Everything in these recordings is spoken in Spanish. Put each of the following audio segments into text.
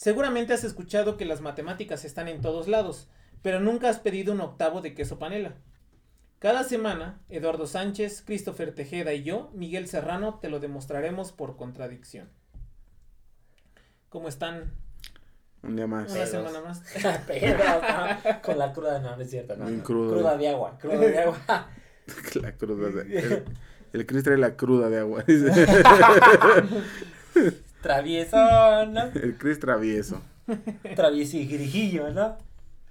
Seguramente has escuchado que las matemáticas están en todos lados, pero nunca has pedido un octavo de queso panela. Cada semana, Eduardo Sánchez, Christopher Tejeda y yo, Miguel Serrano, te lo demostraremos por contradicción. ¿Cómo están? Un día más. Una Pedos. semana más. Pero, no, con la cruda, no, no es cierto. No, Bien no. crudo. Cruda de agua, cruda de agua. La cruda de, el, el Chris trae la cruda de agua. Travieso, ¿no? El Chris travieso. Travieso y grijillo, ¿no?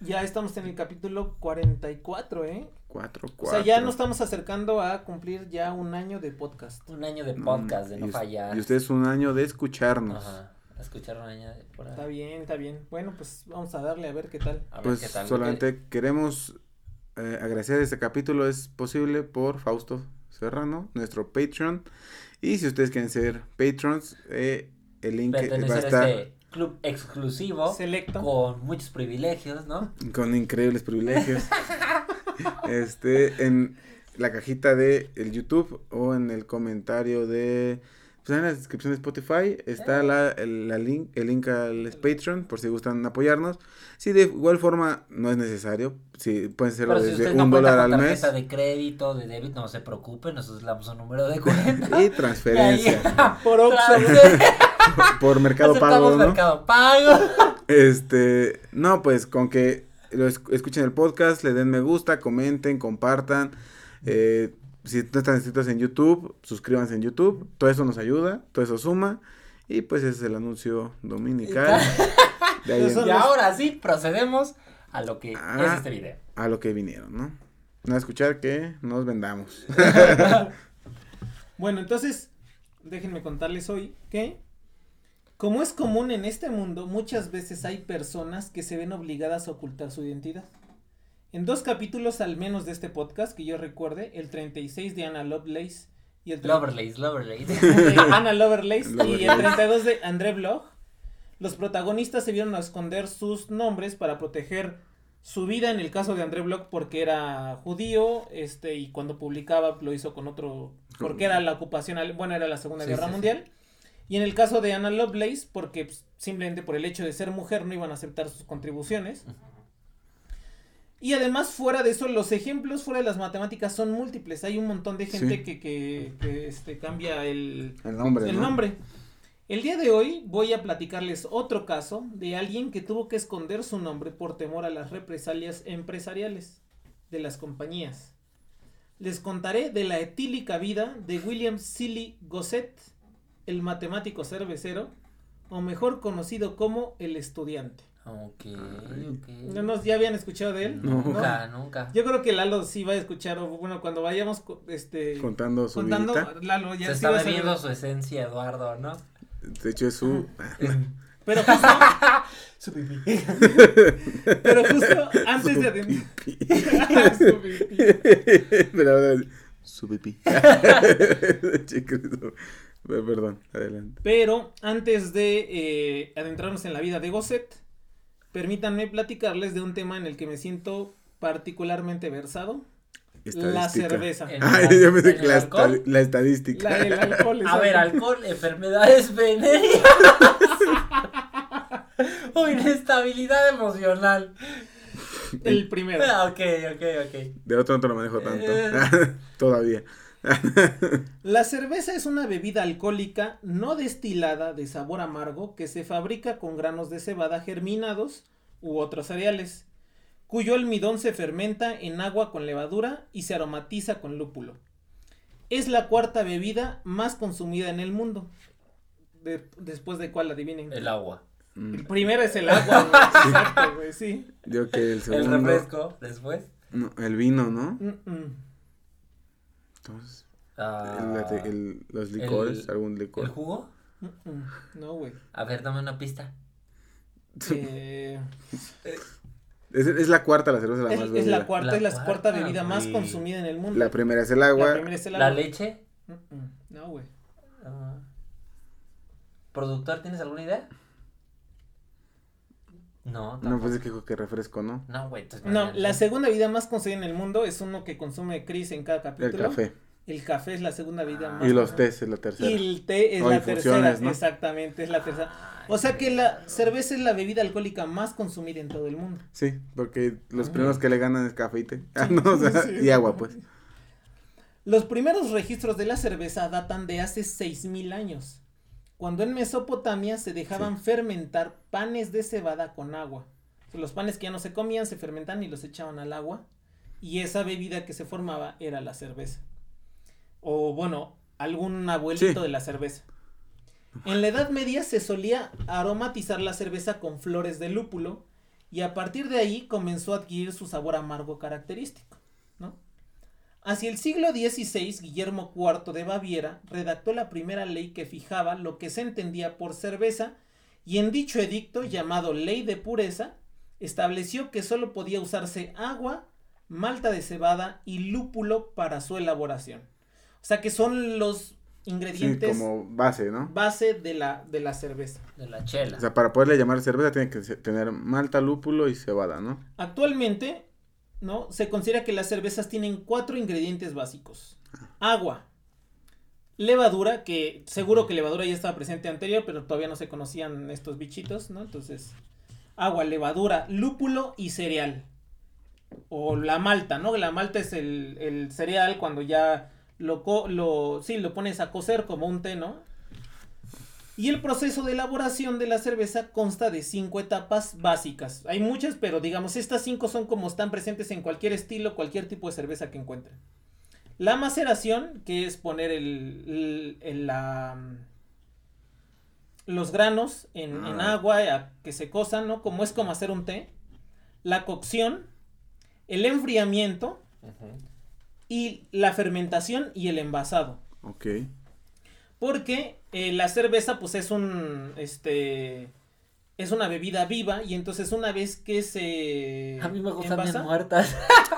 Ya estamos en el capítulo 44, ¿eh? Cuatro, O cuatro. sea, ya nos estamos acercando a cumplir ya un año de podcast. Un año de podcast, de Mm, no y fallar. Y ustedes un año de escucharnos. Ajá. Escuchar un año de por ahí. Está bien, está bien. Bueno, pues vamos a darle a ver qué tal. A ver Pues qué tal. solamente queremos eh, agradecer este capítulo es posible por Fausto Serrano, nuestro Patreon. Y si ustedes quieren ser patrons, eh, el link va a estar este club exclusivo Selecto. con muchos privilegios, ¿no? con increíbles privilegios. este, en la cajita de el YouTube o en el comentario de pues en la descripción de Spotify está la, el, la link, el link al Patreon por si gustan apoyarnos. Si de igual forma no es necesario, si pueden hacerlo Pero si desde usted un no dólar al mes de crédito, de débito, no se preocupe, nosotros le damos un número de cuenta. y transferencia Por. por Mercado Pago, ¿no? Mercado Pago. Este, no, pues con que lo escuchen el podcast, le den me gusta, comenten, compartan. Eh, si no están inscritos en YouTube, suscríbanse en YouTube. Todo eso nos ayuda, todo eso suma. Y pues ese es el anuncio dominical. De ahí en- Eso Y ahora sí, procedemos a lo que Ah. es este video. a lo que vinieron, ¿no? No a escuchar que nos vendamos. Bueno, entonces, déjenme contarles hoy que, como es común en este mundo, muchas veces hay personas que se ven obligadas a ocultar su identidad. En dos capítulos al menos de este podcast, que yo recuerde, el 36 de Anna Lovelace y el 30 Lovelace, Lovelace. de Anna Lovelace y el 32 de André Bloch, los protagonistas se vieron a esconder sus nombres para proteger su vida en el caso de André Bloch porque era judío, este, y cuando publicaba lo hizo con otro, porque era la ocupación, bueno, era la Segunda Sí, Guerra sí, sí. Y en el caso de Anna Lovelace, porque pues, simplemente por el hecho de ser mujer no iban a aceptar sus contribuciones. Y además, fuera de eso, los ejemplos fuera de las matemáticas son múltiples. Hay un montón de gente Sí. que, que, que, este, cambia el, El nombre, el ¿no? nombre. El día de hoy voy a platicarles otro caso de alguien que tuvo que esconder su nombre por temor a las represalias empresariales de las compañías. Les contaré de la etílica vida de William Silly Gosset, el matemático cervecero, o mejor conocido como el estudiante. Ok, ok. ¿No nos ya habían escuchado de él? No. Nunca, nunca. Yo creo que Lalo sí va a escuchar, o bueno, cuando vayamos este, Contando su contando, vida. Lalo ya Se sí está va a bebiendo su esencia, Eduardo, ¿no? De hecho, es su. Pero justo, Su pipí. pero justo antes de adentrar. Su pipí. Pero su pipí. Perdón, adelante. Pero antes de eh, adentrarnos en la vida de Gosset, permítanme platicarles de un tema en el que me siento particularmente versado. La cerveza. El- Ay, yo pensé ¿El que la, alcohol? esta- la estadística. La, el alcohol. A ver, alcohol, enfermedades venéreas. o inestabilidad emocional. El primero. Ah, ok, ok, ok. De otro no te lo manejo tanto. Eh. Todavía. La cerveza es una bebida alcohólica no destilada de sabor amargo que se fabrica con granos de cebada germinados u otros cereales. cuyo almidón se fermenta en agua con levadura y se aromatiza con lúpulo. Es la cuarta bebida más consumida en el mundo. De- después de cuál adivinen. El agua. Mm, El primero es el agua, güey. Exacto, güey, sí. Yo que el El segundo. refresco, después. No, el vino, ¿no? Mm, mm. Entonces, Ah, el- la el- los licores, el- algún ¿El licor. jugo? Mm, mm. No, güey. A ver, dame una pista. Eh, Es, es la cuarta la cerveza la es, más es bebida. la cuarta, La es la cuarta cuarta, bebida más consumida en el mundo. La primera es el La agua. primera es el ¿La agua. leche? Mm, mm. No, güey. Ah. ¿Productor, tienes alguna idea? No, No, tampoco. pues es que dijo que refresco, ¿no? No, güey. entonces No, la segunda bebida más consumida en el mundo es uno que consume Chris en cada El capítulo. café. El café es la segunda bebida Ah. más Y los tés es la tercera. Y el té es O la tercera, ¿no? exactamente, es la tercera. O sea que la cerveza es la bebida alcohólica más consumida en todo el mundo. Sí, porque los primeros que le ganan es café y té. Ah, no, o sea, Sí. y agua, pues. Los primeros registros de la cerveza datan de hace 6000 años, cuando en Mesopotamia se dejaban fermentar panes de cebada con agua. O sea, Los panes que ya no se comían se fermentaban y los echaban al agua y esa bebida que se formaba era la cerveza. O bueno, algún abuelito Sí. de la cerveza. En la Edad Media se solía aromatizar la cerveza con flores de lúpulo y a partir de ahí comenzó a adquirir su sabor amargo característico. Hacia el siglo XVI, Guillermo IV de Baviera redactó la primera ley que fijaba lo que se entendía por cerveza y en dicho edicto llamado Ley de Pureza estableció que solo podía usarse agua, malta de cebada y lúpulo para su elaboración. O sea que son los Sí, ingredientes como base, ¿no? base de la, de la cerveza. De la chela. O sea, para poderle llamar cerveza tiene que tener malta, lúpulo y cebada, ¿no? Actualmente, ¿no? Se considera que las cervezas tienen cuatro ingredientes básicos. Agua, levadura, que seguro que levadura ya estaba presente anterior, pero todavía no se conocían estos bichitos, ¿no? Entonces, agua, levadura, lúpulo y cereal. O la malta, ¿no? La malta es el, el cereal cuando ya lo, co- lo, sí, lo pones a cocer como un té, ¿no? Y el proceso de elaboración de la cerveza consta de cinco etapas básicas. Hay muchas, pero digamos, estas cinco son como están presentes en cualquier estilo, cualquier tipo de cerveza que encuentren. La maceración, que es poner el, el- el- la, los granos en, en Ah. agua a que se cosan, ¿no? Como es como hacer un té. La cocción, el enfriamiento y la fermentación y el envasado. Ok. Porque eh, la cerveza, pues es un, este, es una bebida viva y entonces una vez que se A mí me gustan bien envasa- muertas.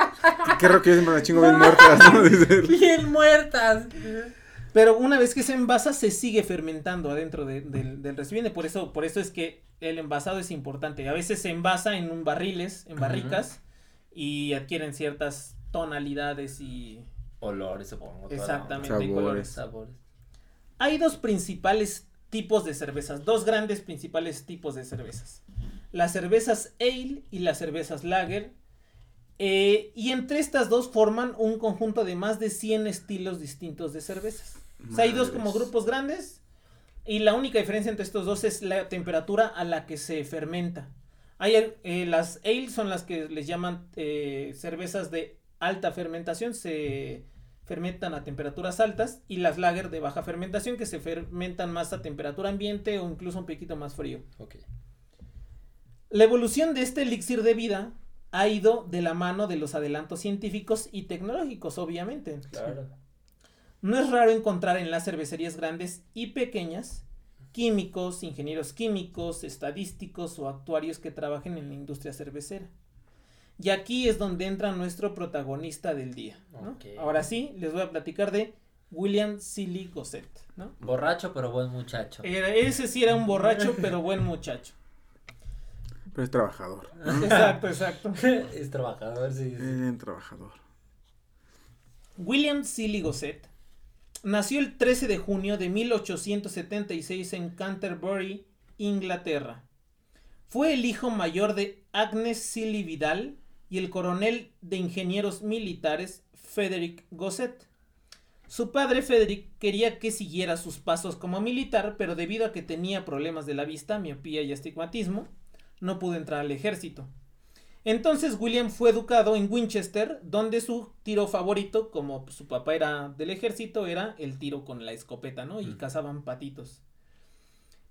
Qué raro que yo siempre me chingo bien muertas, bien muertas. pero una vez que se envasa se sigue fermentando adentro de- del, del recipiente, por eso, por eso es que el envasado es importante. A veces se envasa en un barriles, en barricas y adquieren ciertas tonalidades y Olores, supongo. exactamente Sabores. y onda. colores. Sabores. Hay dos principales tipos de cervezas, dos grandes principales tipos de cervezas. Las cervezas ale y las cervezas lager. eh, y entre estas dos forman un conjunto de más de 100 estilos distintos de cervezas. O sea, hay dos como grupos grandes y la única diferencia entre estos dos es la temperatura a la que se fermenta. Hay, eh, las ale son las que les llaman eh, cervezas de alta fermentación, se fermentan a temperaturas altas y las lager de baja fermentación que se fermentan más a temperatura ambiente o incluso un poquito más frío. La evolución de este elixir de vida ha ido de la mano de los adelantos científicos y tecnológicos, obviamente. Claro. No es raro encontrar en las cervecerías grandes y pequeñas químicos, ingenieros químicos, estadísticos o actuarios que trabajen en la industria cervecera. Y aquí es donde entra nuestro protagonista del día. Ahora sí, les voy a platicar de William Silly Gosset. ¿no? Borracho, pero buen muchacho. Era- ese sí era un borracho, pero buen muchacho. Pero es trabajador. Exacto, exacto. es trabajador, sí. Es sí. bien trabajador. William Silly Gosset nació el 13 de junio de 1876 en Canterbury, Inglaterra. Fue el hijo mayor de Agnes Silly Vidal y el coronel de ingenieros militares Frederick Gosset. Su padre Frederick quería que siguiera sus pasos como militar, pero debido a que tenía problemas de la vista, miopía y astigmatismo, no pudo entrar al ejército. Entonces William fue educado en Winchester, donde su tiro favorito, como su papá era del ejército, era el tiro con la escopeta, ¿no? Y Mm. cazaban patitos.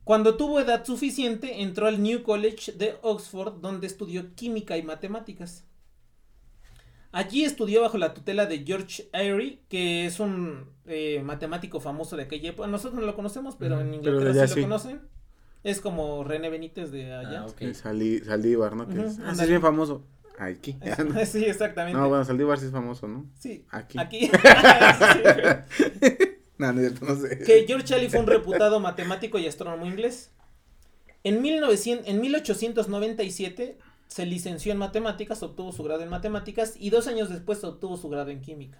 Cuando tuvo edad suficiente, entró al New College de Oxford, donde estudió química y matemáticas. Allí estudió bajo la tutela de George Airy, que es un eh, matemático famoso de aquella época. Nosotros no lo conocemos, pero en Inglaterra allá sí, sí. lo conocen. Es como René Benítez de allá. Ah, ok. El Salí, Saldívar, ¿no? Que Ujú, es, ah, sí, es bien famoso. Aquí. sí, exactamente. No, bueno, Saldívar sí es famoso, ¿no? Sí, Aquí. aquí. No, no, no sé. que George Alley fue un reputado matemático y astrónomo inglés. En, 1900, en 1897 se licenció en matemáticas, obtuvo su grado en matemáticas y dos años después obtuvo su grado en química.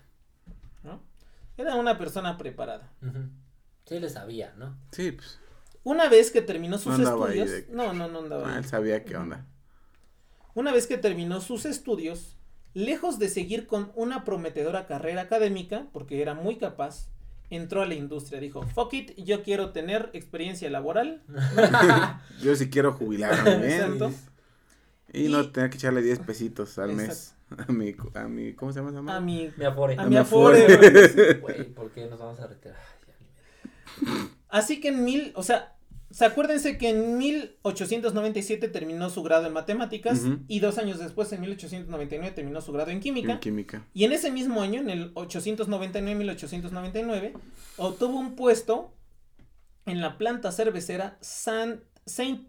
¿no? Era una persona preparada. Sí le sabía, ¿no? Sí, pues. Una vez que terminó sus No estudios, de- no, no, no andaba Ah, ahí. él sabía qué onda. Una vez que terminó sus estudios, lejos de seguir con una prometedora carrera académica, porque era muy capaz, entró a la industria. Dijo, fuck it, yo quiero tener experiencia laboral. Yo sí quiero jubilarme. Exacto. Y, y no tener que echarle 10 pesitos al mes. A mi, a mi, ¿cómo se llama esa? A mi, Me afore. a A mi mi afore. afore. Güey, ¿por qué nos vamos a retirar? Así que en mil, o sea, se acuérdense que en 1897 terminó su grado en matemáticas y dos años después, en 1899, terminó su grado en química. En química. Y en ese mismo año, en el 899-1899, obtuvo un puesto en la planta cervecera St.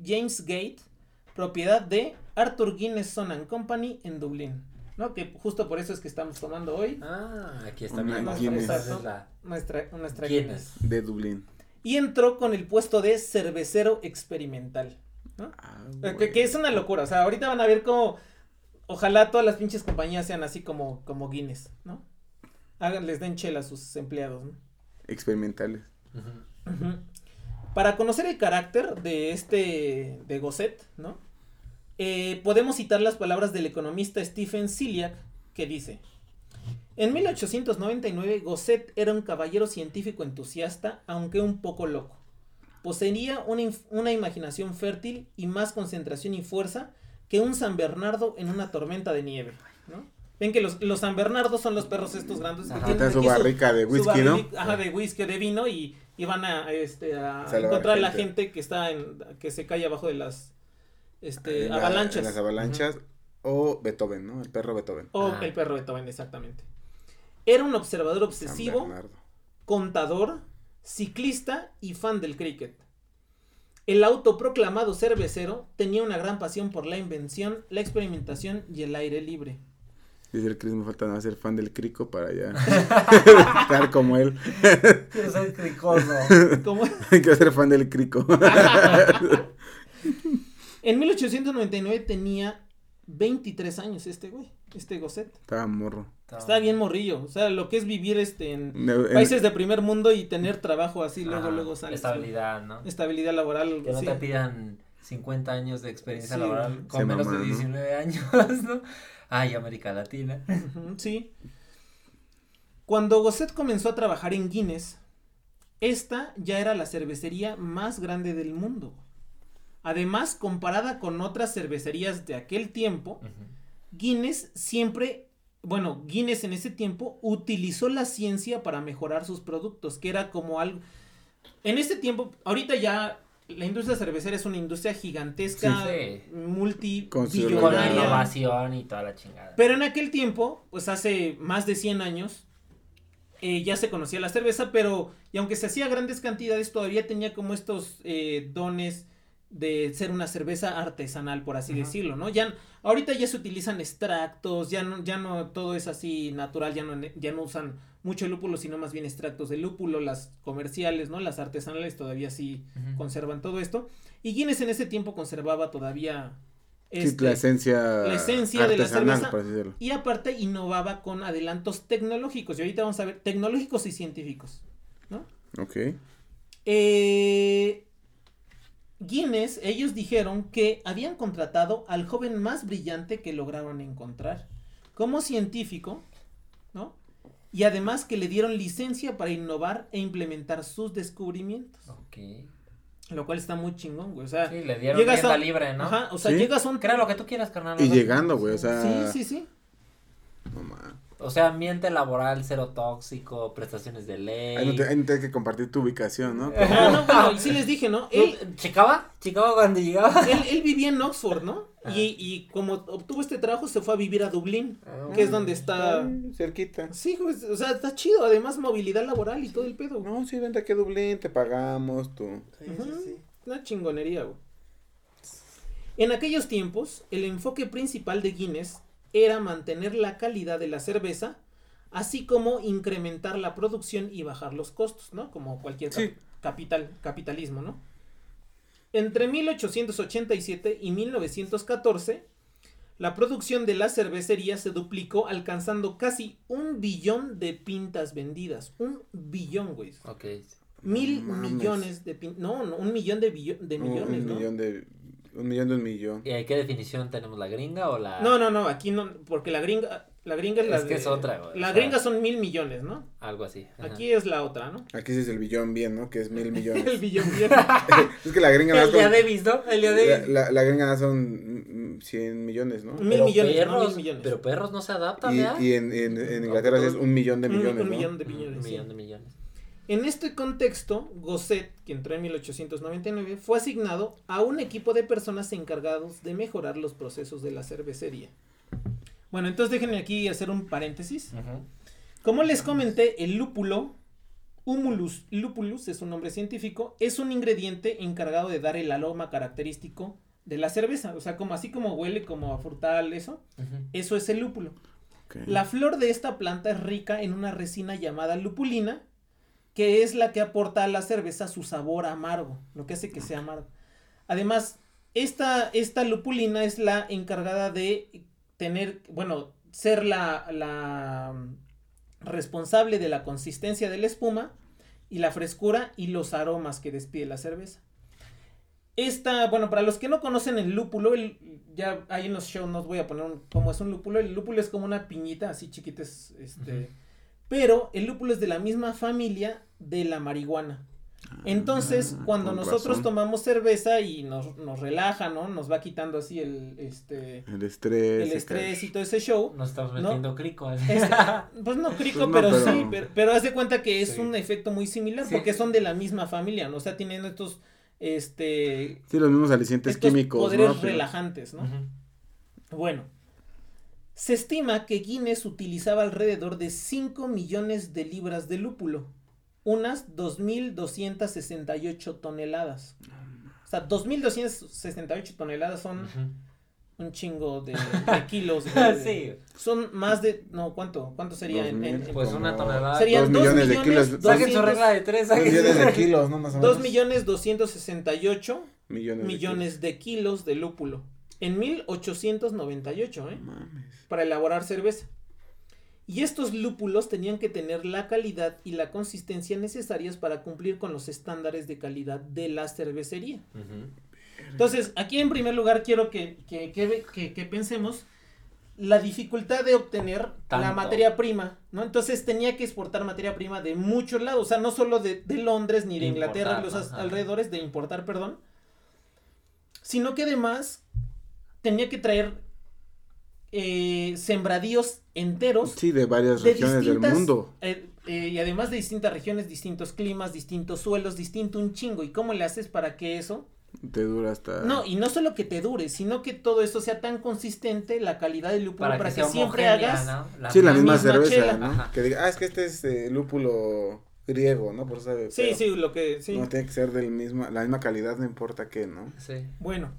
James Gate, propiedad de Arthur Guinness Son and Company en Dublín. ¿no? Que justo por eso es que estamos tomando hoy Ah, aquí está bien. Guinness. Esa es la nuestra, nuestra Guinness. De Dublín. Y entró con el puesto de cervecero experimental. ¿no? Ah, Que, güey. que es una locura. O sea, ahorita van a ver cómo. Ojalá todas las pinches compañías sean así como, como Guinness, ¿no? Hagan, les den chela a sus empleados, ¿no? Experimentales. Para conocer el carácter de este, de Gosset, ¿no? Eh, podemos citar las palabras del economista Stephen Ciliac, que dice, en 1899 Gosset era un caballero científico entusiasta, aunque un poco loco. Poseía una, imaginación fértil y más concentración y fuerza que un San Bernardo en una tormenta de nieve, ¿no? Ven que los, los San Bernardos son los perros estos grandes que Ajá. tienen su barrica de whisky, ¿no? Ajá, de whisky o de vino y, y van a, este, a encontrar a la gente. gente que está en, que se cae abajo de las, este, En la- avalanchas. en las avalanchas. O Beethoven, ¿no? El perro Beethoven. O Ah. el perro Beethoven, exactamente. Era un observador obsesivo, contador, ciclista y fan del cricket. El autoproclamado cervecero tenía una gran pasión por la invención, la experimentación y el aire libre. Dice el Chris, me falta no ser fan del crico para ya estar como él. Quiero ser cricoso. Como- Quiero ser fan del crico. en 1899 tenía 23 años este güey, este Gosset. Estaba morro. Está bien morrillo, o sea, lo que es vivir este en No, en- países de primer mundo y tener trabajo así, luego, Ajá, luego sales. Estabilidad, ¿no? Estabilidad laboral, Que no sí. te pidan 50 años de experiencia Sí. laboral con Se menos de ¿no? 19 años, ¿no? Ay, América Latina. Sí. Cuando Gosset comenzó a trabajar en Guinness, esta ya era la cervecería más grande del mundo. Además, comparada con otras cervecerías de aquel tiempo. Guinness siempre, bueno, Guinness en ese tiempo utilizó la ciencia para mejorar sus productos, que era como algo... En ese tiempo, ahorita ya la industria cervecera es una industria gigantesca, Sí, sí. Con innovación y toda la chingada. Pero en aquel tiempo, pues hace más de 100 años, eh, ya se conocía la cerveza, pero y aunque se hacía grandes cantidades, todavía tenía como estos eh, dones de ser una cerveza artesanal, por así Ajá. decirlo, ¿no? Ya, ahorita ya se utilizan extractos, ya no, ya no todo es así natural, ya no, ya no usan mucho lúpulo, sino más bien extractos de lúpulo, las comerciales, ¿no? Las artesanales todavía sí conservan todo esto. Y Guinness en ese tiempo conservaba todavía... Sí, este, la esencia, la esencia de la cerveza. y aparte innovaba con adelantos tecnológicos. Y ahorita vamos a ver tecnológicos y científicos. Ok. Eh, Guinness, ellos dijeron que habían contratado al joven más brillante que lograron encontrar como científico, ¿no? Y además que le dieron licencia para innovar e implementar sus descubrimientos. Ok. Lo cual está muy chingón, güey. O sea, Sí, le dieron llegas a- libre, ¿no? ajá, o sea, Sí. llegas a un Crea lo que tú quieras, carnal. Y llegando, güey, o sea. Sí, sí, sí. No mames. O sea, ambiente laboral, cero tóxico, prestaciones de ley. Ahí no te, ahí no tienes que compartir tu ubicación, ¿no? No, no, bueno, y sí les dije, ¿no? Él, ¿Checaba? ¿Checaba cuando llegaba? él, él vivía en Oxford, ¿no? Y, y como obtuvo este trabajo, se fue a vivir a Dublín, que es donde está... Ay, cerquita. Sí, güey, o sea, está chido, además movilidad laboral y todo el pedo. No, sí, vente aquí a Dublín, te pagamos, tú. Sí, sí, sí. Una chingonería, güey. En aquellos tiempos, el enfoque principal de Guinness era mantener la calidad de la cerveza, así como incrementar la producción y bajar los costos, ¿no? Como cualquier Sí. capital, capitalismo, ¿no? Entre 1887 y 1914, la producción de la cervecería se duplicó, alcanzando casi un billón de pintas vendidas. Un billón, güey. Ok. Mil mames. millones de pin... No, no, un millón de, billo- de Un- millones, un ¿no? millón de. Un millón de un millón. ¿Y qué definición tenemos? ¿La gringa o la.? No, no, no, aquí no, porque la gringa, la gringa es la Es que de- es otra, güey, La o sea- gringa son mil millones, ¿no? Algo así. ajá. Aquí es la otra, ¿no? Aquí sí es el billón bien, ¿no? Que es mil millones. El billón bien. es que la gringa nada El día de ¿no? El día la, de la, la gringa nada son 100 millones, ¿no? Mil Pero millones, no, perros, mil millones. Pero perros no se adaptan, Y, ¿verdad? y en, en, en Inglaterra sí es un millón de Un- millones, un ¿no? millón de Un millones. sí. millón de millones. En este contexto, Gosset, que entró en 1899, fue asignado a un equipo de personas encargados de mejorar los procesos de la cervecería. Bueno, entonces déjenme aquí hacer un paréntesis. Como les comenté, el lúpulo, Humulus lupulus es un nombre científico, es un ingrediente encargado de dar el aroma característico de la cerveza. O sea, como así como huele como a frutal, eso, eso es el lúpulo. La flor de esta planta es rica en una resina llamada lupulina, que es la que aporta a la cerveza su sabor amargo, lo que hace que sea amargo. Además, esta, esta lupulina es la encargada de tener, bueno, ser la, la mm, responsable de la consistencia de la espuma y la frescura y los aromas que despide la cerveza. Esta, bueno, para los que no conocen el lúpulo, ya ahí en los shows nos voy a poner cómo es un lúpulo. El lúpulo es como una piñita, así chiquita, es, este. Pero el lúpulo es de la misma familia de la marihuana. Entonces, Ah, cuando con nosotros razón. tomamos cerveza y nos, nos relaja, ¿no? Nos va quitando así el, este, El estrés. el estrés cae. y todo ese show. Nos estamos No. metiendo crico. así. Es- pues no crico, Pues no, pero, pero- sí, pero, pero haz de cuenta que es Sí. un efecto muy similar Sí. porque son de la misma familia, ¿no? O sea, tienen estos, este, Sí, los mismos alicientes estos químicos, poderes relajantes, ¿no? Bueno, se estima que Guinness utilizaba alrededor de 5 millones de libras de lúpulo, unas 2.268 toneladas. O sea, 2.268 toneladas son Ujú. un chingo de, de kilos. güey. Sí. Son más de, no, ¿cuánto? ¿Cuánto sería en, en- 2000, en- Pues como una tonelada. Serían dos 2 millones millones, de kilos. Saquen su 200 regla de tres. Dos saquen su millones de kilos, ¿no? Más o menos. 2 millones 268 millones. millones de kilos de lúpulo en 1898, ¿eh? Mames. para elaborar cerveza. Y estos lúpulos tenían que tener la calidad y la consistencia necesarias para cumplir con los estándares de calidad de la cervecería. Entonces, aquí en primer lugar quiero que, que, que- que- que pensemos la dificultad de obtener la materia prima, ¿no? Entonces tenía que exportar materia prima de muchos lados, o sea, no solo de, de Londres ni de Inglaterra, Importar, los ajá. alrededores, de importar, perdón, sino que además tenía que traer eh, sembradíos enteros Sí, de varias de regiones del mundo. eh, eh, y además de distintas regiones, distintos climas, distintos suelos, distinto un chingo. ¿Y cómo le haces para que eso? Te dura hasta. No, y no solo que te dure, sino que todo eso sea tan consistente, la calidad del lúpulo, Para, para, que, siempre hagas. ¿no? sí, la, la misma, misma cerveza, chela. ¿no? Que diga, ah, es que este es eh, lúpulo griego, ¿no? Por eso sabe. Sí, sí, lo que. Sí. No tiene que ser del mismo, la misma calidad, no importa qué, ¿no? Sí. Bueno,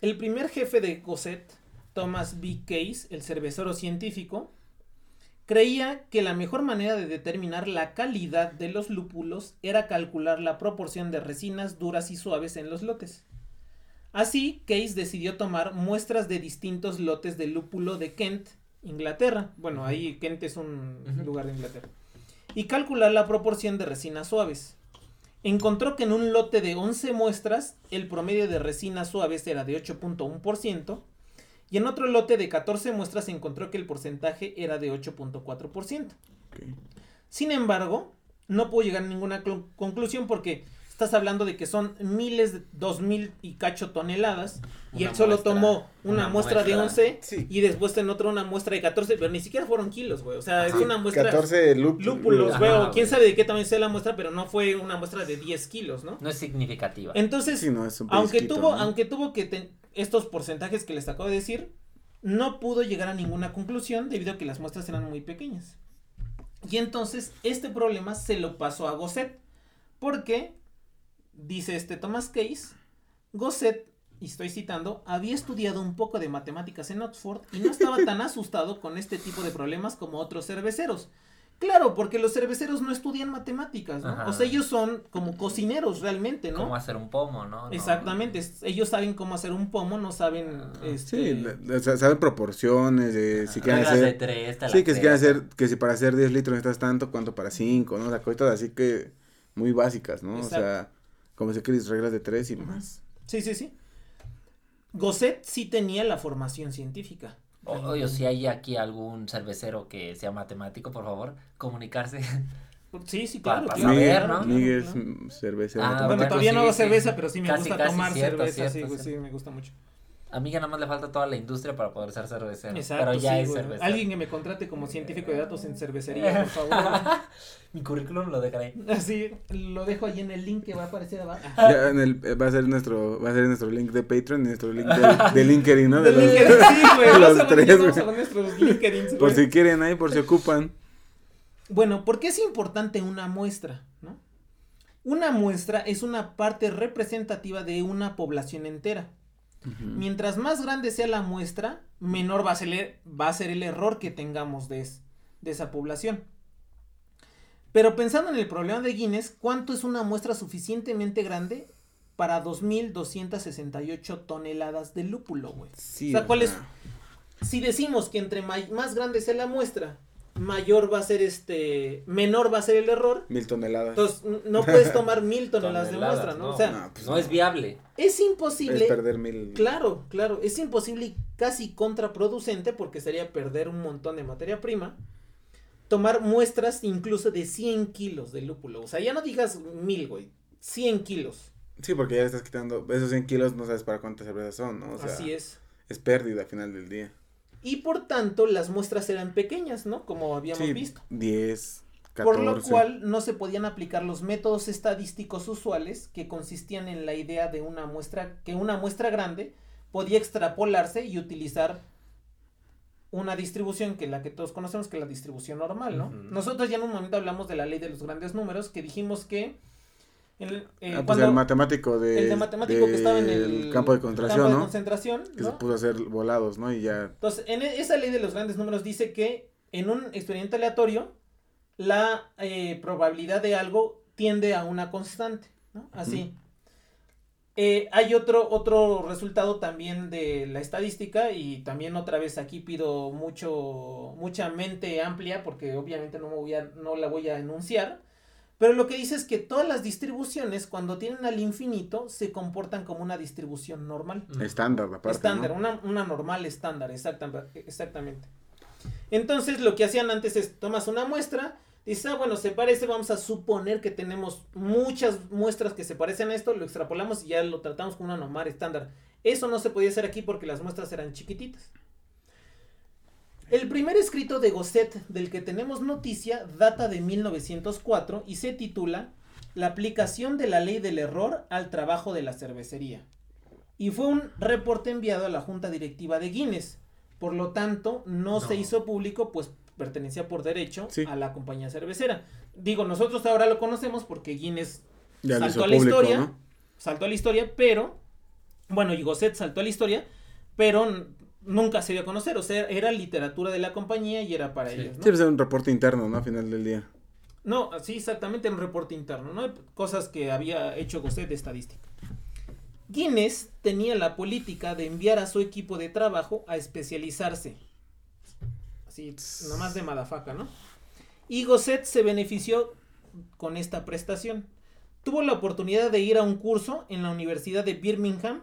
el primer jefe de Cosette, Thomas B. Case, el cervecero científico, creía que la mejor manera de determinar la calidad de los lúpulos era calcular la proporción de resinas duras y suaves en los lotes. Así, Case decidió tomar muestras de distintos lotes de lúpulo de Kent, Inglaterra. Bueno, ahí Kent es un lugar de Inglaterra. Y calcular la proporción de resinas suaves. Encontró que en un lote de 11 muestras el promedio de resinas suaves era de 8.1% y en otro lote de 14 muestras encontró que el porcentaje era de 8.4%. Ok. Sin embargo, no pudo llegar a ninguna clu- conclusión porque estás hablando de que son miles, de- dos mil y cacho toneladas, y él solo muestra, tomó una, una muestra, de muestra. 11 Sí. y después en otro una muestra de 14, pero ni siquiera fueron kilos, güey. O sea, es Sí, una muestra 14 lúp- lúpulos, güey. o quién sabe de qué tamaño sea la muestra, pero no fue una muestra de 10 kilos, ¿no? No es significativa. Entonces, Sí, no, es un aunque tuvo, ¿no? aunque tuvo que ten- estos porcentajes que les acabo de decir, no pudo llegar a ninguna conclusión debido a que las muestras eran muy pequeñas. Y entonces este problema se lo pasó a Gosset, porque dice este Thomas Case, Gosset, y estoy citando, había estudiado un poco de matemáticas en Oxford y no estaba tan asustado con este tipo de problemas como otros cerveceros. Claro, porque los cerveceros no estudian matemáticas, ¿no? Ajá. O sea, ellos son como cocineros realmente, ¿no? Cómo hacer un pomo, ¿no? No- Exactamente, ellos saben cómo hacer un pomo, no saben, este, Sí, saben proporciones, de si quieren Reglas de hacer... tres, Sí, que si quieren hacer, que si para hacer 10 litros necesitas tanto, cuánto para 5, ¿no? O sea, cositas así que muy básicas, ¿no? O sea. Como si quieres reglas de 3 y más. sí, sí, sí. Gosset sí tenía la formación científica. O- Oye, si hay aquí algún cervecero que sea matemático, por favor, comunicarse. Sí, sí, claro. pa claro, saber, claro, ¿no? Miguel es cervecero. Ah, Bueno, todavía no hago sí. cerveza, pero sí me Casi, gusta casi, tomar cierto, cerveza, cierto, sí, güey, cierto. sí, me gusta mucho. A mí ya nada más le falta toda la industria para poder ser cervecero. Exacto, pero ya sí, es cervecero. Alguien que me contrate como científico de datos en cervecería, por favor. Mi currículum lo dejaré. Así, lo dejo ahí en el link que va a aparecer abajo. Ya en el, eh, va a ser nuestro, va a ser nuestro link de Patreon y nuestro link de, de LinkedIn, ¿no? De De los- LinkedIn, sí, güey. los Vamos a poner- tres, vamos a güey. nuestros Por si quieren ahí, por si ocupan. Bueno, ¿por qué es importante una muestra? ¿no? Una muestra es una parte representativa de una población entera. Mientras más grande sea la muestra, menor va a ser, el- va a ser el error que tengamos de, es- de esa población. Pero pensando en el problema de Guinness, ¿cuánto es una muestra suficientemente grande para 2.268 toneladas de lúpulo, güey? Sí, O sea, ¿cuál es? Si decimos que entre más grande sea la muestra, mayor va a ser este, menor va a ser el error, Mil toneladas. entonces no puedes tomar mil toneladas, de muestra, ¿no? O sea, no, pues no no. es viable. es es imposible. perder mil. Claro, claro, es imposible y casi contraproducente porque sería perder un montón de materia prima. Tomar muestras incluso de 100 kilos de lúpulo. O sea, ya no digas mil, güey. 100 kilos. Sí, porque ya le estás quitando esos 100 kilos, no sabes para cuántas cervezas son, ¿no? O sea, Así es. es pérdida al final del día. Y por tanto, las muestras eran pequeñas, ¿no? Como habíamos Sí, visto. 10, 14. Por lo cual no se podían aplicar los métodos estadísticos usuales que consistían en la idea de una muestra, que una muestra grande podía extrapolarse y utilizar una distribución que la que todos conocemos que es la distribución normal, ¿no? Nosotros ya en un momento hablamos de la ley de los grandes números que dijimos que el, eh, Ah, pues el matemático de. el de matemático que estaba en el campo de concentración, campo de ¿no? concentración, Que se puso a hacer volados, ¿no? Y ya. Entonces, en e- esa ley de los grandes números dice que en un experimento aleatorio, la eh, probabilidad de algo tiende a una constante, ¿no? Así. Eh, hay otro, otro resultado también de la estadística y también otra vez aquí pido mucho, mucha mente amplia porque obviamente no, me voy a, no la voy a enunciar. Pero lo que dice es que todas las distribuciones cuando tienen al infinito se comportan como una distribución normal. Estándar, aparte. Estándar, ¿no? una, una normal estándar, exactam- exactamente. Entonces lo que hacían antes es, tomas una muestra, dices, ah, bueno, se parece, vamos a suponer que tenemos muchas muestras que se parecen a esto, lo extrapolamos y ya lo tratamos como una normal estándar. Eso no se podía hacer aquí porque las muestras eran chiquititas. El primer escrito de Gosset del que tenemos noticia data de 1904 y se titula La aplicación de la ley del error al trabajo de la cervecería y fue un reporte enviado a la junta directiva de Guinness. Por lo tanto, no, se hizo público, pues pertenecía por derecho Sí. a la compañía cervecera. Digo, nosotros ahora lo conocemos porque Guinness Ya saltó a la público, historia, ¿no? saltó a la historia, pero, bueno, y Gosset saltó a la historia, pero nunca se dio a conocer, o sea, era literatura de la compañía y era para Sí. ellos, ¿no? Sí, pues era un reporte interno, ¿no? A final del día. No, sí, exactamente, en un reporte interno, ¿no? Cosas que había hecho Gosset de estadística. Guinness tenía la política de enviar a su equipo de trabajo a especializarse. Así, nomás de madafaca, ¿no? Y Gosset se benefició con esta prestación. Tuvo la oportunidad de ir a un curso en la Universidad de Birmingham,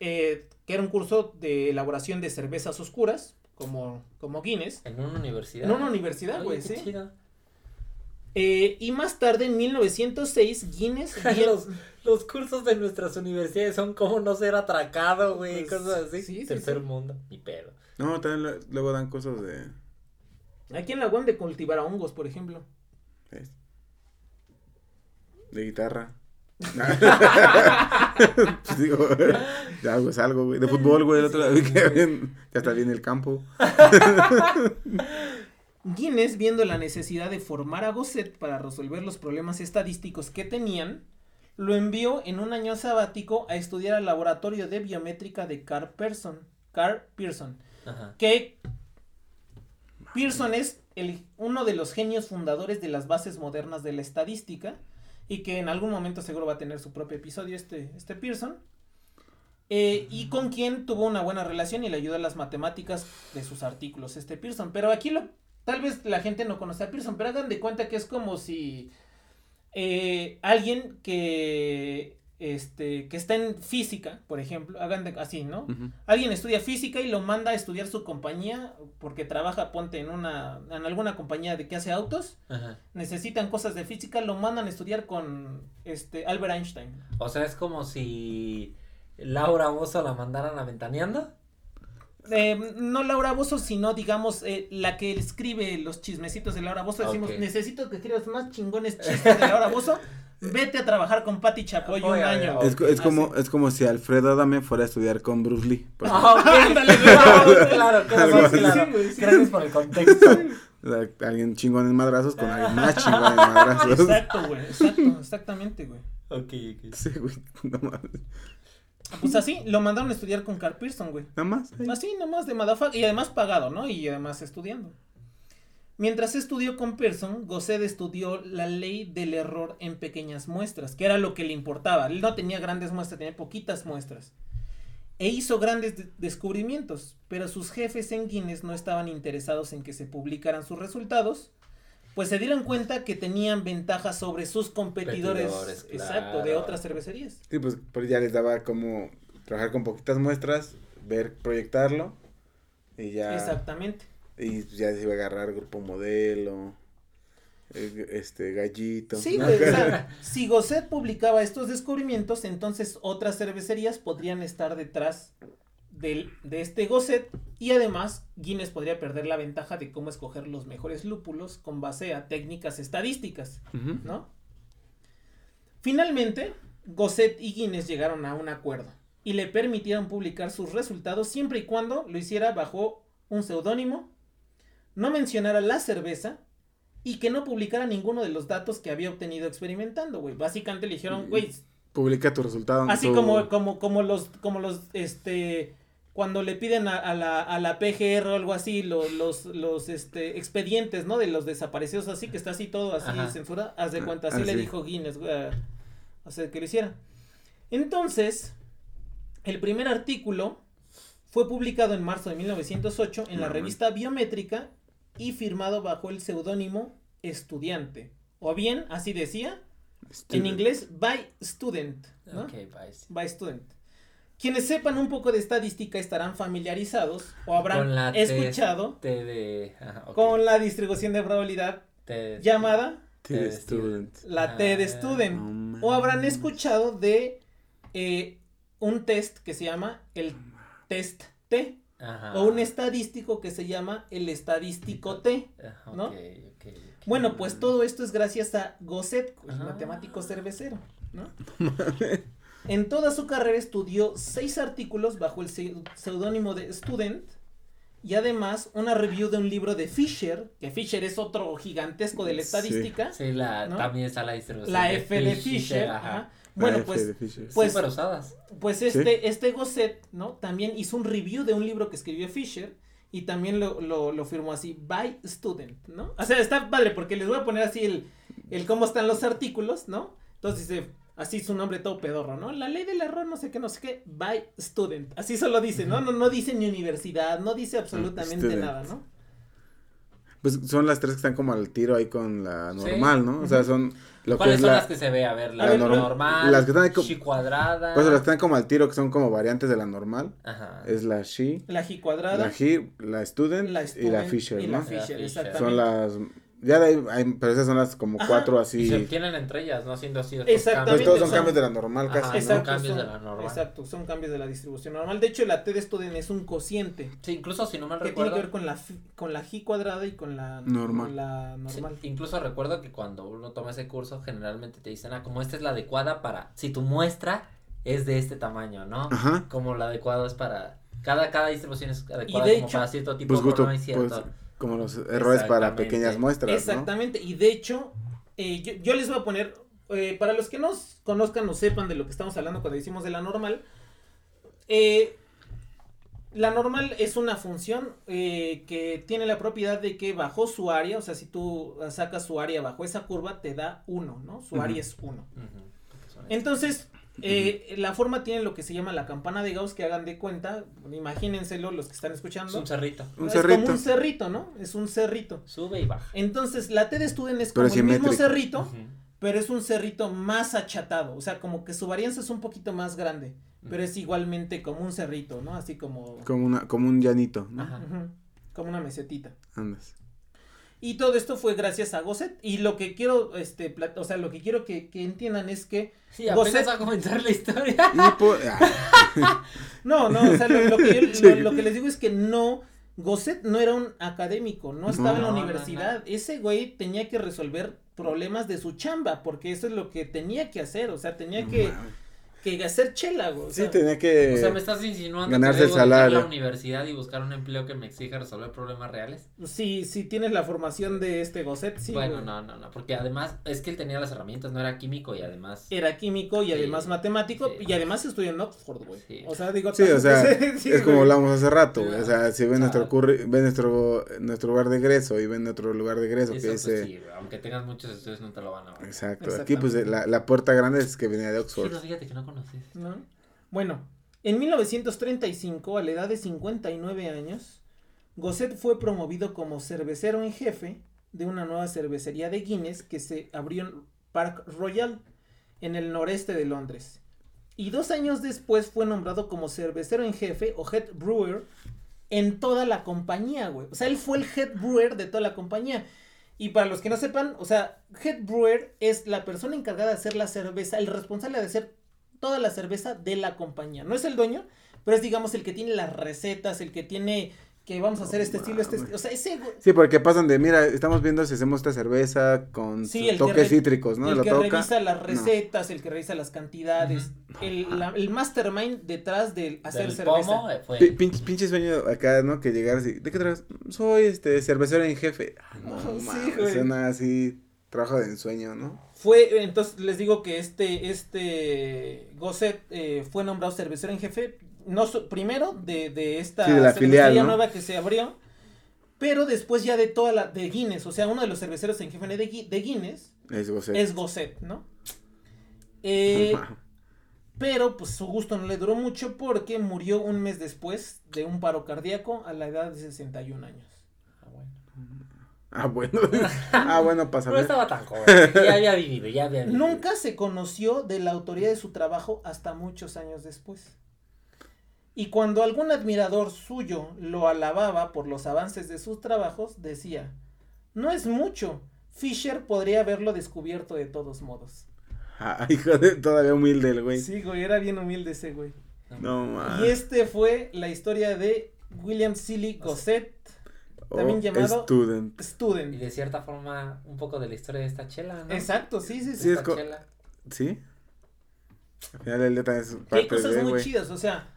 eh, que era un curso de elaboración de cervezas oscuras, como, como Guinness. En una universidad. En una universidad, güey, sí. chido. Eh, y más tarde, en 1906, Guinness... los, los cursos de nuestras universidades son como no ser atracado, güey, Pues, cosas así. sí, sí, Tercer sí. mundo, ni pedo. No, también lo- luego dan cosas de... Aquí en la UAM de cultivar a hongos, por ejemplo. ¿ves? De guitarra. Pues digo, de algo es algo, güey. De fútbol, güey. El otro día vi que bien- ya está bien el campo. Guinness, viendo la necesidad de formar a Gosset para resolver los problemas estadísticos que tenían, lo envió en un año sabático a estudiar al laboratorio de biométrica de Carl Pearson. Carl Pearson. Ajá. Que Pearson es el, uno de los genios fundadores de las bases modernas de la estadística y que en algún momento seguro va a tener su propio episodio este, este Pearson. eh, y con quien tuvo una buena relación y le ayudó a las matemáticas de sus artículos este Pearson. Pero aquí lo, tal vez la gente no conoce a Pearson, pero hagan de cuenta que es como si eh, alguien que este que está en física, por ejemplo, hagan de, así, ¿no? Alguien estudia física y lo manda a estudiar su compañía porque trabaja, ponte en una, en alguna compañía de que hace autos, Ajá. necesitan cosas de física, lo mandan a estudiar con este Albert Einstein. O sea, es como si Laura Bozo la mandaran a Ventaneando. Eh, no Laura Bozo, sino digamos eh, la que escribe los chismecitos de Laura Bozo. Decimos, necesito que escribas más chingones chistes de Laura Bozo. Vete a trabajar con Patti Chapoy un año. Es, como, es como si Alfredo Adame fuera a estudiar con Bruce Lee. Ah, ok. Ándale, claro, claro, claro. Gracias por el contexto. Alguien chingón en madrazos con alguien más chingón en madrazos. Exacto, güey. Exacto, exactamente, güey. Ok, ok. Sí, güey. No mames. Pues así, lo mandaron a estudiar con Carl Pearson, güey. Nada más. Así nomás de motherfucker. Y además pagado, ¿no? Y además estudiando. Mientras estudió con Pearson, Gosset estudió la ley del error en pequeñas muestras, que era lo que le importaba. Él no tenía grandes muestras, tenía poquitas muestras. E hizo grandes de- descubrimientos, pero sus jefes en Guinness no estaban interesados en que se publicaran sus resultados, pues se dieron cuenta que tenían ventajas sobre sus competidores, Competidores, exacto, de claro. otras cervecerías. Sí, pues, pues ya les daba como trabajar con poquitas muestras, ver, proyectarlo y ya. Exactamente. Y ya se iba a agarrar grupo modelo, eh, este gallito. Sí, ¿no? güey, o sea, si Gosset publicaba estos descubrimientos, entonces otras cervecerías podrían estar detrás del, de este Gosset y además Guinness podría perder la ventaja de cómo escoger los mejores lúpulos con base a técnicas estadísticas. Finalmente, Gosset y Guinness llegaron a un acuerdo y le permitieron publicar sus resultados siempre y cuando lo hiciera bajo un seudónimo, no mencionara la cerveza y que no publicara ninguno de los datos que había obtenido experimentando, güey. Básicamente le dijeron, güey, Publica tu resultado. así tu- como, como, como los, como los, este, cuando le piden a, a la, a la PGR o algo así, lo- los, los, este, expedientes, ¿no? De los desaparecidos así, que está así todo así Ajá. censurado, haz de Ah, cuenta, así ah, le dijo Guinness, güey, hacer que lo hiciera. Entonces, el primer artículo fue publicado en marzo de 1908 en la revista Biométrica y firmado bajo el seudónimo Estudiante. O bien, así decía, en inglés, by student. ¿no? Ok, bye. by student. Quienes sepan un poco de estadística estarán familiarizados o habrán Con la escuchado T de. Ajá, ok. con la distribución de probabilidad T- llamada T de student. la T de Ah, student. no O habrán escuchado de eh, un test que se llama el test T. Ajá. O un estadístico que se llama el estadístico T. Ajá, ¿no? Bueno, pues todo esto es gracias a Gosset, el Ah. matemático cervecero, ¿no? En toda su carrera estudió seis artículos bajo el seu- seudónimo de Student y además una review de un libro de Fisher, que Fisher es otro gigantesco de la Sí. estadística, Sí, la, ¿no? también está la distribución. la F de Fisher. Ajá. ajá. Bueno, pues pues- Súper usadas. Pues este, este Gosset, ¿no? También hizo un review de un libro que escribió Fisher y también lo, lo, lo firmó así, by student, ¿no? O sea, está padre porque les voy a poner así el, el cómo están los artículos, ¿no? Entonces dice, así su nombre todo pedorro, ¿no? La ley del error, no sé qué, no sé qué, by student. Así solo dice, ¿no? No, no dice ni universidad, no dice absolutamente Student. nada, ¿no? Pues son las tres que están como al tiro ahí con la Sí. normal, ¿no? O sea, son lo ¿Cuáles es son la... las que se ve? A ver, la, A ver, normal, las que están ahí co- chi cuadrada. Pues las que están como al tiro, que son como variantes de la normal. Ajá. Es la She, La G cuadrada. la He, la Student la y la student Fisher, y la ¿no? Fisher, Fisher. exactamente. Son las Ya de ahí, hay- pero esas son las como Ajá. cuatro Y así. se obtienen entre ellas, ¿no? Haciendo así otros Exactamente, Pues todos son sea, cambios de la normal Ajá, casi, ¿no? exacto. Cambios son, de la normal. exacto, son cambios de la distribución normal. De hecho, la T de Student es un cociente Sí, incluso si no mal que tiene recuerdo. que ver con la, con la G cuadrada y con la Normal. con la Sí, normal. incluso recuerdo que cuando uno toma ese curso, generalmente te dicen, ah, como esta es la adecuada para, si tu muestra es de este tamaño, ¿no? Ajá. Como la adecuada es para, cada, cada distribución es adecuada de como hecho, para cierto tipo Pues de problema y cierto. pues, como los errores para pequeñas muestras, ¿no? Exactamente, y de hecho, eh, yo, yo les voy a poner, eh, para los que nos conozcan o sepan de lo que estamos hablando cuando decimos de la normal, eh, la normal es una función eh, que tiene la propiedad de que bajo su área, o sea, si tú sacas su área bajo esa curva, te da 1, ¿no? Su área es 1. Ujú, porque son Entonces, eh, la forma tiene lo que se llama la campana de Gauss, que hagan de cuenta, imagínenselo los que están Es escuchando. un cerrito. Un es cerrito. como un cerrito, ¿no? Es un cerrito. Sube y baja. Entonces, la T de Student es Pero como el mismo cerrito, pero es un cerrito más achatado. O sea, como que su varianza es un poquito más grande. Pero es igualmente como un cerrito, ¿no? Así como. Como, una, como un llanito, ¿no? Ajá. Como una mesetita. Andas. Y todo esto fue gracias a Gosset. Y lo que quiero, este, o sea, lo que quiero que, que entiendan es que. Sí, apenas Gosset- va a comenzar la historia. Y por- ah, No, no, o sea, lo, lo que, yo- Sí. lo, lo que les digo es que no. Gosset no era un académico, no estaba en la No, no, universidad. Ese güey tenía que resolver problemas de su chamba, porque eso es lo que tenía que hacer. O sea, tenía no que. Que hacer chela, güey. Sí, sea, tenía que. O sea, me estás insinuando ganarse que el debo dejar salario. la universidad y buscar un empleo que me exija resolver problemas reales. Si, si tienes la formación de este Gosset, sí. bueno, güey. no, no, no, porque además es que él tenía las herramientas, no era químico y además Era químico y Sí, además matemático sí. y además estudió en Oxford, güey. Sí. O sea, digo, Sí, o sea, sí, es como hablamos hace rato, güey. O sea, si ven nuestro curri, ven nuestro, nuestro lugar de egreso y ven otro lugar de egreso eso, que pues, dice. sí, aunque tengas muchos estudios no te lo van a dar. Exacto. Aquí, pues, la, la puerta grande es que venía de Sí, Oxford. no, fíjate que no conoces. ¿no? Bueno, en 1935, a la edad de 59 años, Gosset fue promovido como cervecero en jefe de una nueva cervecería de Guinness que se abrió en Park Royal, en el noreste de Londres. Y dos años después fue nombrado como cervecero en jefe o head brewer en toda la compañía, güey. O sea, él fue el head brewer de toda la compañía. Y para los que no sepan, o sea, head brewer es la persona encargada de hacer la cerveza, el responsable de hacer toda la cerveza de la compañía. No es el dueño, pero es digamos el que tiene las recetas, el que tiene que vamos a hacer No este estilo, este estilo. O sea, ese güey- Sí, porque pasan de, mira, estamos viendo si hacemos esta cerveza con Sí, toques re- cítricos, ¿no? el Lo que toca. revisa las No. recetas, el que revisa las cantidades, el, la- el mastermind detrás de hacer Del cerveza. pomo eh, fue Pinche, pinche sueño acá, ¿no? Que llegar así, ¿de qué traes? Soy, este, cervecero en jefe. Ah, no, Sí, mames, güey. suena así, trabajo de ensueño, ¿no? Fue, entonces les digo que este, este Gosset eh, fue nombrado cervecero en jefe, no primero de, de esta Sí, de la cervecería filial, ¿no? nueva que se abrió, pero después ya de toda la, de Guinness, o sea, uno de los cerveceros en jefe de, de Guinness Es Gosset. es Gosset, ¿no? Eh, pero pues su gusto no le duró mucho porque murió un mes después de un paro cardíaco a la edad de 61 años. Ah, bueno. Ah, bueno. pasa. No estaba tan joven. Ya había vivido, ya había vivido. Nunca se conoció de la autoría de su trabajo hasta muchos años después. Y cuando algún admirador suyo lo alababa por los avances de sus trabajos, decía, no es mucho, Fisher podría haberlo descubierto de todos modos. Ah, hijo de, todavía humilde el güey. Sí, güey, era bien humilde ese güey. No, man. Y este fue la historia de William Silly Gosset, también llamado- Student. Y student. de cierta forma, un poco de la historia de esta chela, ¿no? Exacto, sí, sí, Sí, sí. es chela. ¿Sí? Al final el día también es Que hay parte cosas de, muy chidas, o sea,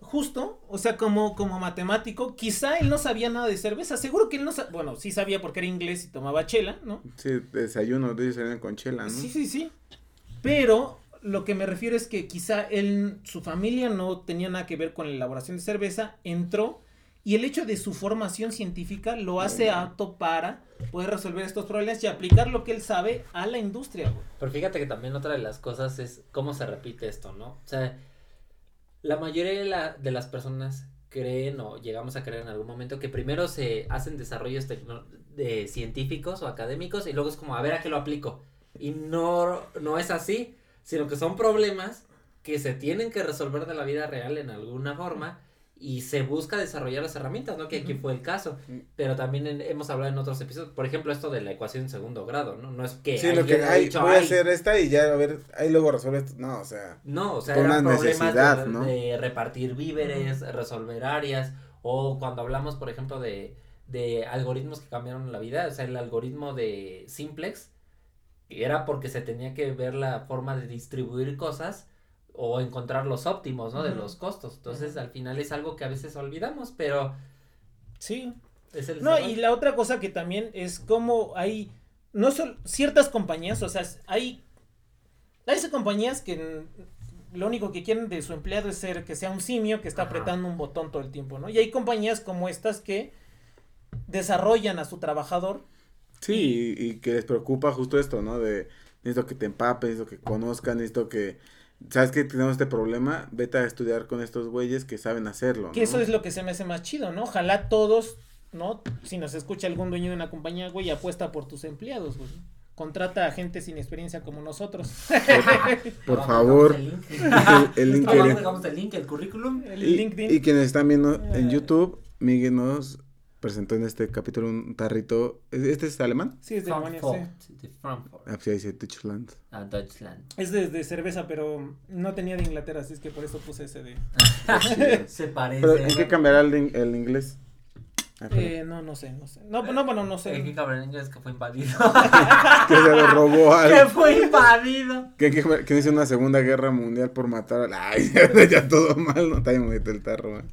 justo, o sea, como, como matemático, quizá él no sabía nada de cerveza, seguro que él no sabía, bueno, sí sabía porque era inglés y tomaba chela, ¿no? Sí, desayuno, de ellos salían con chela, ¿no? Sí, sí, sí, pero lo que me refiero es que quizá él, su familia no tenía nada que ver con la elaboración de cerveza, entró y el hecho de su formación científica lo hace apto para poder resolver estos problemas y aplicar lo que él sabe a la industria, güey. Pero fíjate que también otra de las cosas es cómo se repite esto, ¿no? O sea, la mayoría de, la- de las personas creen o llegamos a creer en algún momento que primero se hacen desarrollos de científicos o académicos y luego es como a ver a qué lo aplico. Y no, no es así, sino que son problemas que se tienen que resolver de la vida real en alguna forma y se busca desarrollar las herramientas, ¿no? Que aquí fue el caso. Mm. Pero también en- hemos hablado en otros episodios, por ejemplo, esto de la ecuación en segundo grado, ¿no? No es que Sí, lo alguien que haya ay, dicho, voy a "Ay, hacer esta y ya, a ver, ahí luego resuelve esto. No, o sea, No, o sea, eran una problemas necesidad, de, ¿no? de repartir víveres, resolver áreas, o cuando hablamos, por ejemplo, de, de algoritmos que cambiaron la vida, o sea, el algoritmo de Simplex, era porque se tenía que ver la forma de distribuir cosas o encontrar los óptimos, ¿no? De los costos. Entonces, al final es algo que a veces olvidamos, pero Sí. es el No, desarrollo. y la otra cosa que también es como hay, no son ciertas compañías, o sea, hay, hay esas compañías que lo único que quieren de su empleado es ser que sea un simio que está Ajá. apretando un botón todo el tiempo, ¿no? Y hay compañías como estas que desarrollan a su trabajador. sí, y, y que les preocupa justo esto, ¿no? De, necesito que te empapes, necesito que conozcan, necesito que, ¿sabes que tenemos este problema? Vete a estudiar con estos güeyes que saben hacerlo, Que eso es lo que se me hace más chido, ¿no? Ojalá todos, ¿no? Si nos escucha algún dueño de una compañía, güey, apuesta por tus empleados, güey. Contrata a gente sin experiencia como nosotros. Por Abajo favor, El link, el, el link el link, el currículum. El y, LinkedIn. y quienes están viendo en. YouTube, Miguel nos presentó en este capítulo un tarrito, ¿este es alemán? Sí, es de Alemania, sí. De Frankfurt, Ah, sí, dice Deutschland. a Deutschland. Es de, de cerveza, pero no tenía de Inglaterra, así es que por eso puse ese de... Se parece. Pero, ¿en qué cambiará el, in- el inglés? Ah. Eh, no, no sé, no sé. No, no, bueno, no Es que sé. cabrón inglés que fue invadido. que se lo robó que al... fue invadido. Que, que, que hizo una segunda guerra mundial por matar al... Ay, ya todo mal, no está bien bonito el tarro, man.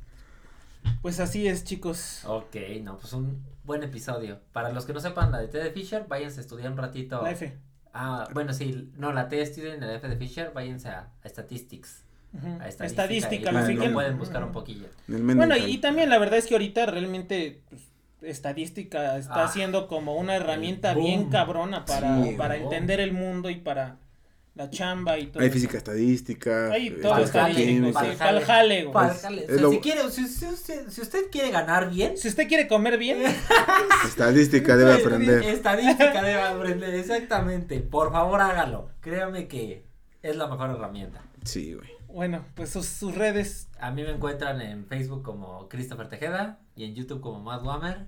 Pues así es, chicos. Ok, no, pues un buen episodio. Para los que no sepan la de T de Fisher, váyanse a estudiar un ratito. La F. Ah, bueno, sí, no, la T estudien la F de Fisher, váyanse a, a Statistics. Ujú. A estadística. Estadística, y lo pueden buscar un poquillo. Bueno, y también la verdad es que ahorita realmente pues, estadística está Ah, siendo como una herramienta bien cabrona para, Sí, para boom. entender el mundo y para la chamba y todo. Hay eso. física estadística. Hay eh, todo Pa'l está jale, pa'l jale. jale, güey. O sea, lo- si, quiere, si, si usted, si usted quiere ganar bien, Si usted quiere comer bien, Estadística debe aprender. Estadística debe aprender, exactamente. Por favor, hágalo. Créame que es la mejor herramienta. Sí, güey. bueno, pues sus, sus redes. A mí me encuentran en Facebook como Christopher Tejeda y en YouTube como Matt Wammer.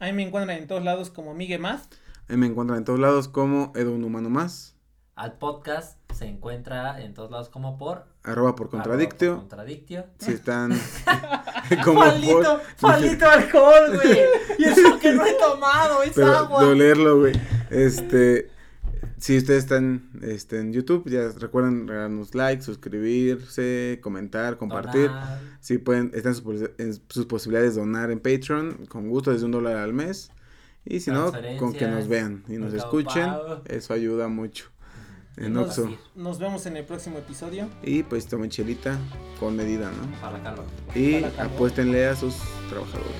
Ahí me encuentran en todos lados como Miguel Math. Ahí me encuentran en todos lados como Edo un humano más. Al podcast se encuentra en todos lados como por Arroba por arroba por contradictio. contradictio. Si están como Palito, por. palito alcohol, güey. Y eso que no he tomado, es Pero agua. de olerlo, güey. Este. Si ustedes están este, en YouTube, ya recuerden regalarnos like, suscribirse, comentar, compartir. Donar. Si pueden, están sus, en sus posibilidades de donar en Patreon, con gusto, desde un dólar al mes. Y si no, con que nos vean y nos escuchen, eso ayuda mucho. En Nos, Oxxo. nos vemos en el próximo episodio. Y pues tomen chelita con medida, ¿no? Para la calor. Y Para calor. apuéstenle a sus trabajadores.